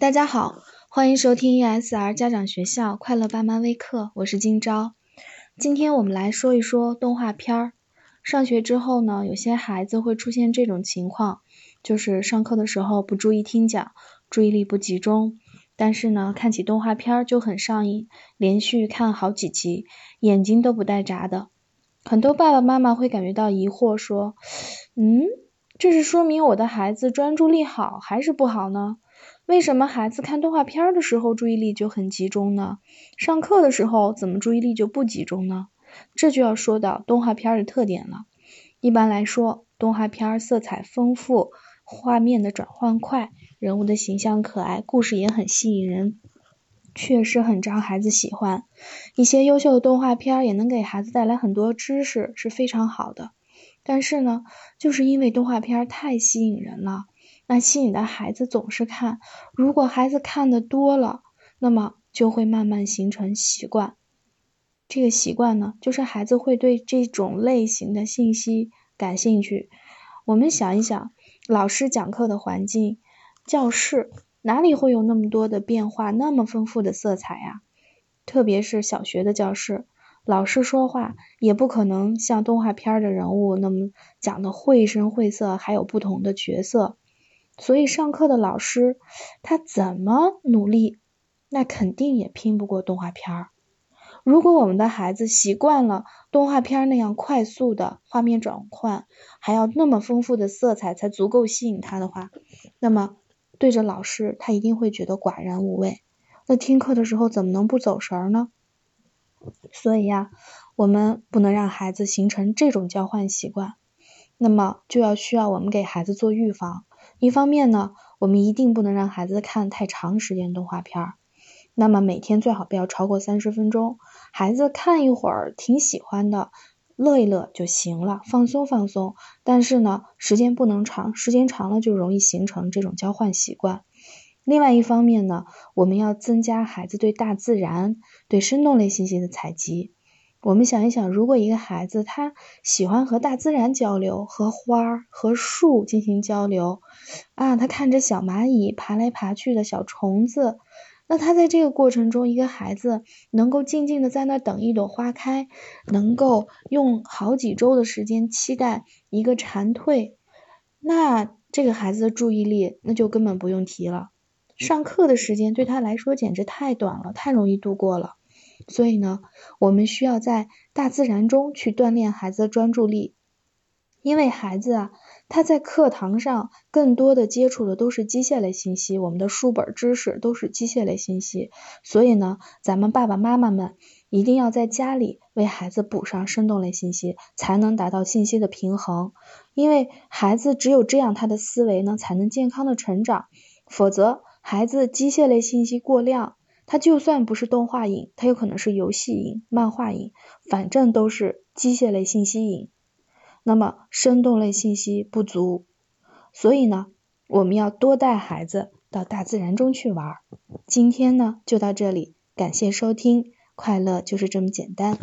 大家好，欢迎收听 ESR 家长学校快乐爸妈微课，我是金钊。今天我们来说一说动画片儿。上学之后呢，有些孩子会出现这种情况，就是上课的时候不注意听讲，注意力不集中，但是呢，看起动画片儿就很上瘾，连续看好几集，眼睛都不带眨的。很多爸爸妈妈会感觉到疑惑，说：“嗯，这是说明我的孩子专注力好还是不好呢？为什么孩子看动画片的时候注意力就很集中呢？上课的时候怎么注意力就不集中呢？”这就要说到动画片的特点了。一般来说，动画片色彩丰富，画面的转换快，人物的形象可爱，故事也很吸引人，确实很招孩子喜欢。一些优秀的动画片也能给孩子带来很多知识，是非常好的。但是呢，就是因为动画片太吸引人了，那吸引的孩子总是看。如果孩子看的多了，那么就会慢慢形成习惯。这个习惯呢，就是孩子会对这种类型的信息感兴趣。我们想一想，老师讲课的环境，教室哪里会有那么多的变化，那么丰富的色彩呀？特别是小学的教室，老师说话也不可能像动画片的人物那么讲的绘声绘色，还有不同的角色。所以上课的老师他怎么努力，那肯定也拼不过动画片儿。如果我们的孩子习惯了动画片那样快速的画面转换，还要那么丰富的色彩才足够吸引他的话，那么对着老师他一定会觉得寡然无味。那听课的时候怎么能不走神呢？所以呀，我们不能让孩子形成这种交换习惯。那么就要需要我们给孩子做预防。一方面呢，我们一定不能让孩子看太长时间动画片儿。那么每天最好不要超过三十分钟，孩子看一会儿挺喜欢的，乐一乐就行了，放松放松。但是呢，时间不能长，时间长了就容易形成这种交换习惯。另外一方面呢，我们要增加孩子对大自然、对生动类信息的采集。我们想一想，如果一个孩子他喜欢和大自然交流，和花儿、和树进行交流啊，他看着小蚂蚁爬来爬去的小虫子。那他在这个过程中，一个孩子能够静静的在那等一朵花开，能够用好几周的时间期待一个蝉蜕，那这个孩子的注意力那就根本不用提了。上课的时间对他来说简直太短了，太容易度过了。所以呢，我们需要在大自然中去锻炼孩子的专注力。因为孩子啊，他在课堂上更多的接触的都是机械类信息，我们的书本知识都是机械类信息，所以呢，咱们爸爸妈妈们一定要在家里为孩子补上生动类信息，才能达到信息的平衡。因为孩子只有这样，他的思维呢才能健康的成长。否则，孩子机械类信息过量，他就算不是动画瘾，他有可能是游戏瘾、漫画瘾，反正都是机械类信息瘾。那么生动类信息不足，所以呢，我们要多带孩子到大自然中去玩。今天呢就到这里，感谢收听，快乐就是这么简单。